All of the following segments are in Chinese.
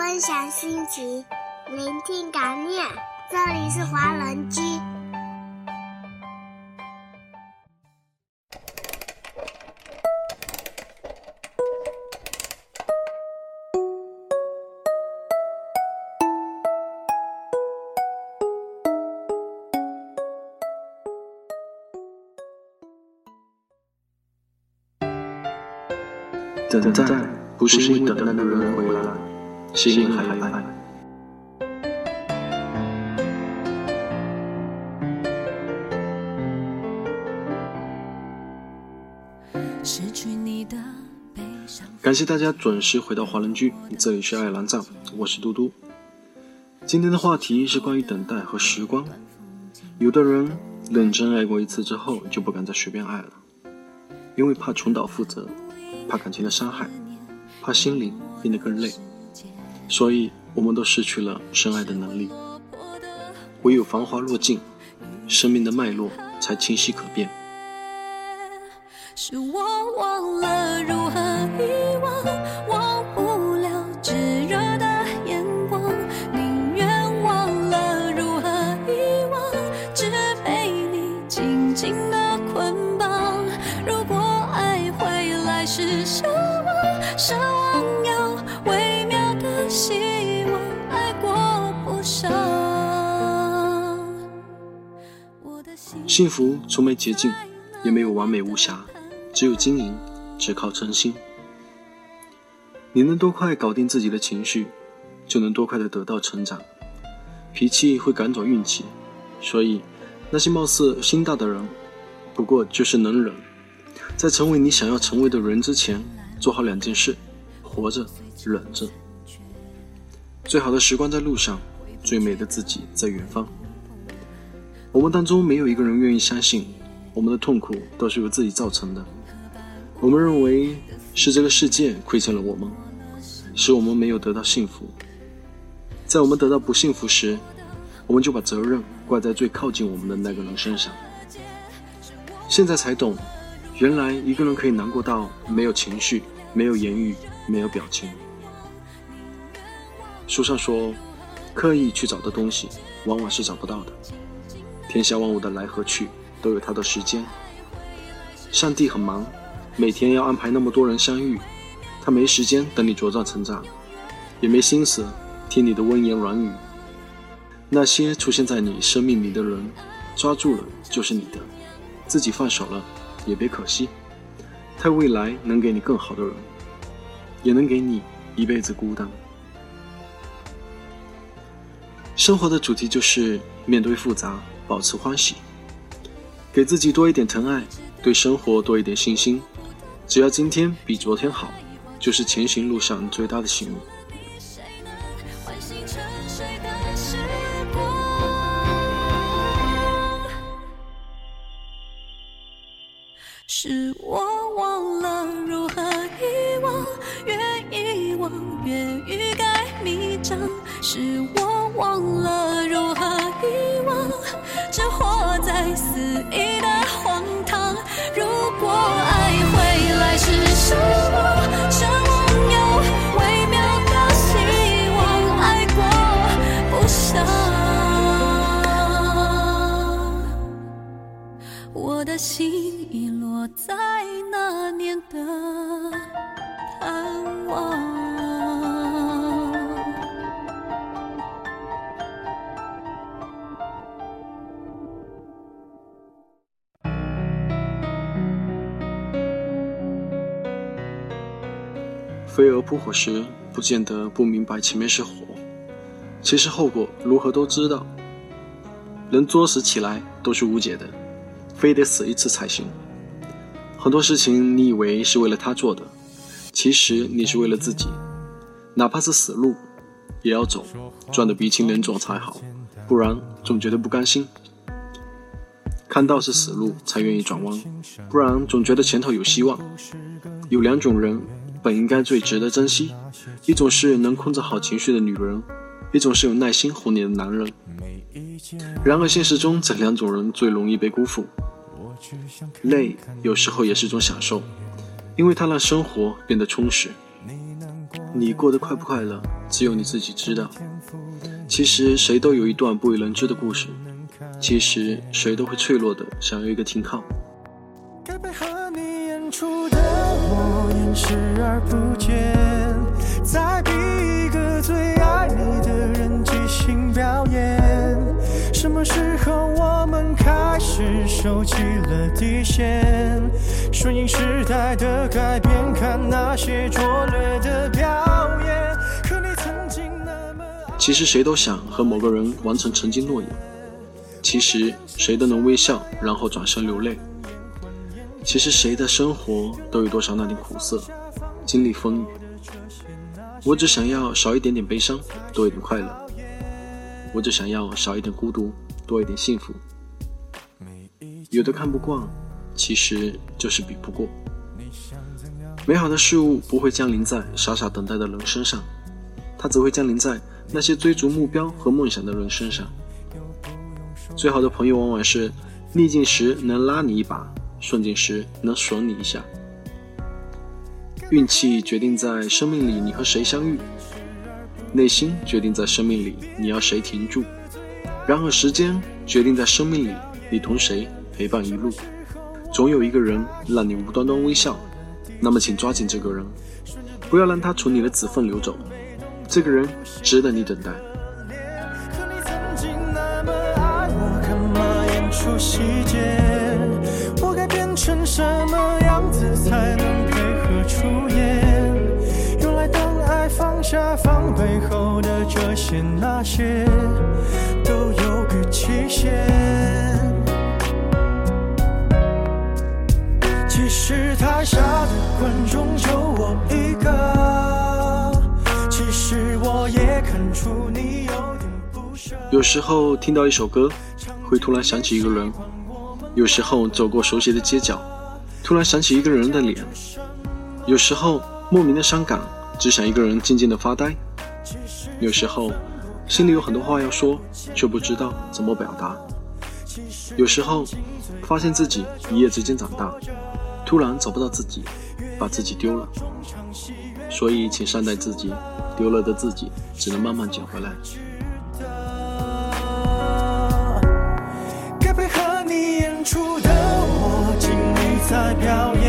分享心情，聆听感念。这里是华人居。等待不是因为等待的人回来，是因为还爱。感谢大家准时回到华人居，这里是爱兰站，我是嘟嘟。今天的话题是关于等待和时光。有的人认真爱过一次之后，就不敢再随便爱了，因为怕重蹈覆辙。怕感情的伤害，怕心灵变得更累，所以我们都失去了深爱的能力。唯有繁华落尽，生命的脉络才清晰可辨。是我忘了如何幸福从没捷径，也没有完美无瑕。只有经营，只靠真心。你能多快搞定自己的情绪，就能多快的得到成长。脾气会赶走运气，所以那些貌似心大的人，不过就是能忍。在成为你想要成为的人之前，做好两件事：活着，忍着。最好的时光在路上，最美的自己在远方。我们当中没有一个人愿意相信，我们的痛苦都是由自己造成的。我们认为是这个世界亏欠了我们，使我们没有得到幸福。在我们得到不幸福时，我们就把责任怪在最靠近我们的那个人身上。现在才懂，原来一个人可以难过到没有情绪、没有言语、没有表情。书上说，刻意去找的东西，往往是找不到的。天下万物的来和去，都有它的时间。上帝很忙。每天要安排那么多人相遇，他没时间等你茁壮成长，也没心思听你的温言软语。那些出现在你生命里的人，抓住了就是你的，自己放手了也别可惜。他未来能给你更好的人，也能给你一辈子孤单。生活的主题就是面对复杂，保持欢喜，给自己多一点疼爱，对生活多一点信心。只要今天比昨天好，就是前行路上最大的幸运。是我忘了如何遗忘，越遗忘越欲盖弥彰。是我忘了肆意的荒唐。如果爱回来是奢望，奢望有微妙的希望，爱过不伤。我的心已落在那年的盼望。飞蛾扑火时，不见得不明白前面是火，其实后果如何都知道。人作死起来都是无解的，非得死一次才行。很多事情你以为是为了他做的，其实你是为了自己。哪怕是死路，也要走，撞得鼻青脸肿才好，不然总觉得不甘心。看到是死路才愿意转弯，不然总觉得前头有希望。有两种人。本应该最值得珍惜，一种是能控制好情绪的女人，一种是有耐心哄你的男人。然而现实中这两种人最容易被辜负。累有时候也是一种享受，因为它让生活变得充实。你过得快不快乐，只有你自己知道。其实谁都有一段不为人知的故事，其实谁都会脆弱的想要一个停靠。该配合你演出的我掩视而不见，再逼一个最爱你的人即兴表演。什么时候我们开始收起了底线？顺应时代的改变，看那些拙劣的表演。可你曾经那么……其实谁都想和某个人完成曾经诺言，其实谁都能微笑，然后转身流泪。其实谁的生活都有多少那点苦涩，经历风雨。我只想要少一点点悲伤，多一点快乐。我只想要少一点孤独，多一点幸福。有的看不惯，其实就是比不过。美好的事物不会降临在傻傻等待的人身上，它只会降临在那些追逐目标和梦想的人身上。最好的朋友往往是逆境时能拉你一把。顺境时能损你一下，运气决定在生命里你和谁相遇，内心决定在生命里你要谁停住，然而时间决定在生命里你同谁陪伴一路。总有一个人让你无端端微笑，那么请抓紧这个人，不要让他从你的指缝流走，这个人值得你等待。下防备后的这些那些，都有个期限。其实台下的观众就我一个，其实我也看出你有点不舍。有时候听到一首歌，会突然想起一个人。有时候走过熟悉的街角，突然想起一个人的脸；有时候莫名的伤感，只想一个人静静的发呆；有时候心里有很多话要说，却不知道怎么表达；有时候发现自己一夜之间长大，突然找不到自己，把自己丢了。所以，请善待自己，丢了的自己只能慢慢捡回来。该配合你演出的我，尽力在表演，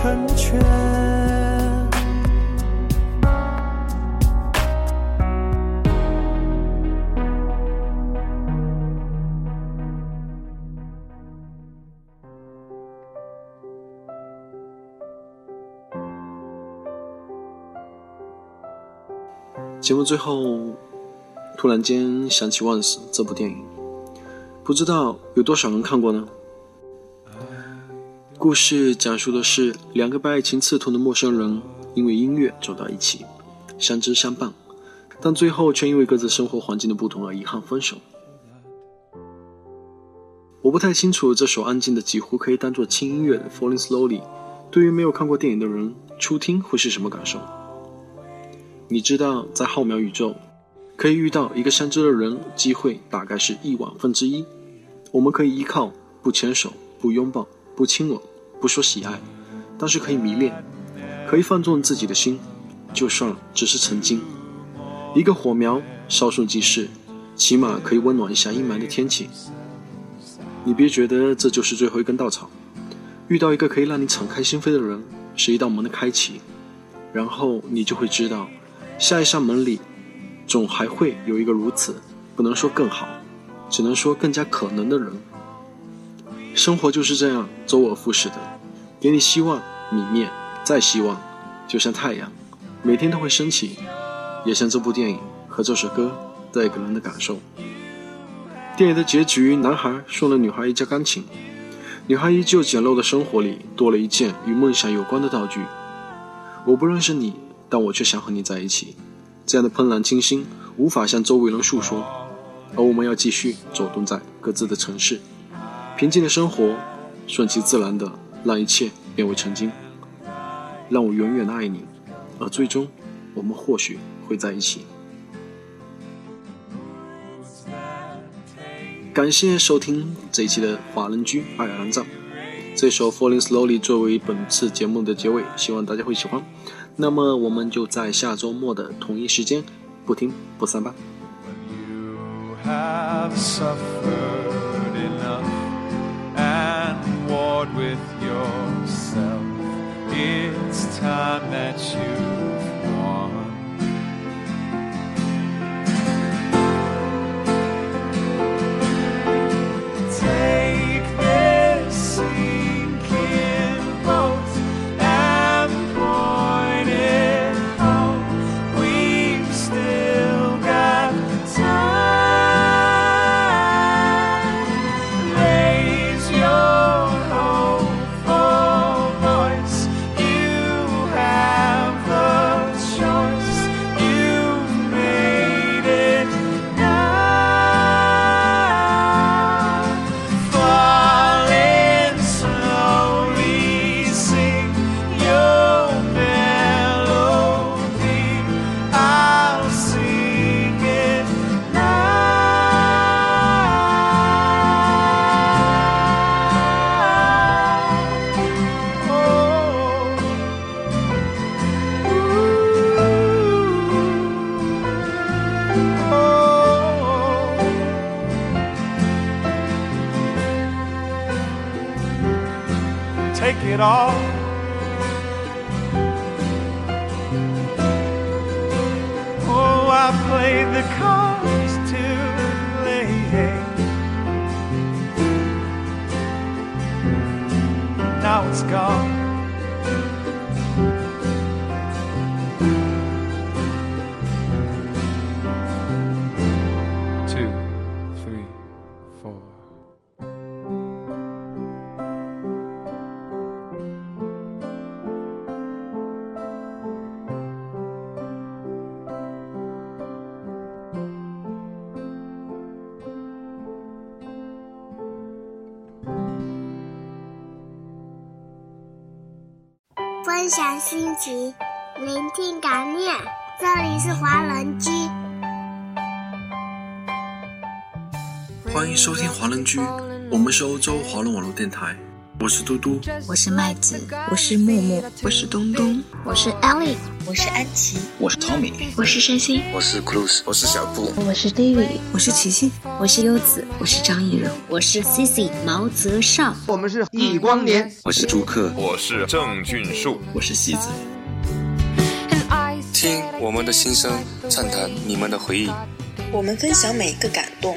成全。节目最后，突然间想起《Once》这部电影，不知道有多少人看过呢？故事讲述的是两个被爱情刺痛的陌生人，因为音乐走到一起，相知相伴，但最后却因为各自生活环境的不同而遗憾分手。我不太清楚这首安静的几乎可以当做轻音乐的《Falling Slowly》，对于没有看过电影的人初听会是什么感受？你知道，在浩渺宇宙，可以遇到一个相知的人，机会大概是亿万分之一。我们可以依靠，不牵手，不拥抱。不亲吻，不说喜爱，但是可以迷恋，可以放纵自己的心，就算只是曾经。一个火苗稍纵即逝，起码可以温暖一下阴霾的天气。你别觉得这就是最后一根稻草，遇到一个可以让你敞开心扉的人，是一道门的开启，然后你就会知道，下一扇门里，总还会有一个如此，不能说更好，只能说更加可能的人。生活就是这样周而复始的，给你希望，泯灭，再希望，就像太阳，每天都会升起，也像这部电影和这首歌带给人的感受。电影的结局，男孩送了女孩一架钢琴，女孩依旧简陋的生活里多了一件与梦想有关的道具。我不认识你，但我却想和你在一起。这样的怦然清新，无法向周围人诉说。而我们要继续走动在各自的城市，平静的生活，顺其自然的让一切变为曾经。让我永远的爱你，而最终，我们或许会在一起。感谢收听这一期的华人居爱尔兰站，这首《Falling Slowly》作为本次节目的结尾，希望大家会喜欢。那么，我们就在下周末的同一时间，不听不散吧。Lord, with yourself. It's time that you it's gone. 分享心情，聆听感念。这里是华人居，欢迎收听华人居，我们是欧洲华人网络电台。我是嘟嘟，我是麦子，我是木木，我是东东，我是 Ellie，我是安琪，我是 Tommy，我是山心，我是 Cruz，我是小布，我是 David，我是琪琪，我是优子，我是张艺柔，我是 Cici 毛泽少，我们是易光年，我是朱克，我是郑俊树，我是西子。听我们的心声，畅谈你们的回忆，我们分享每一个感动，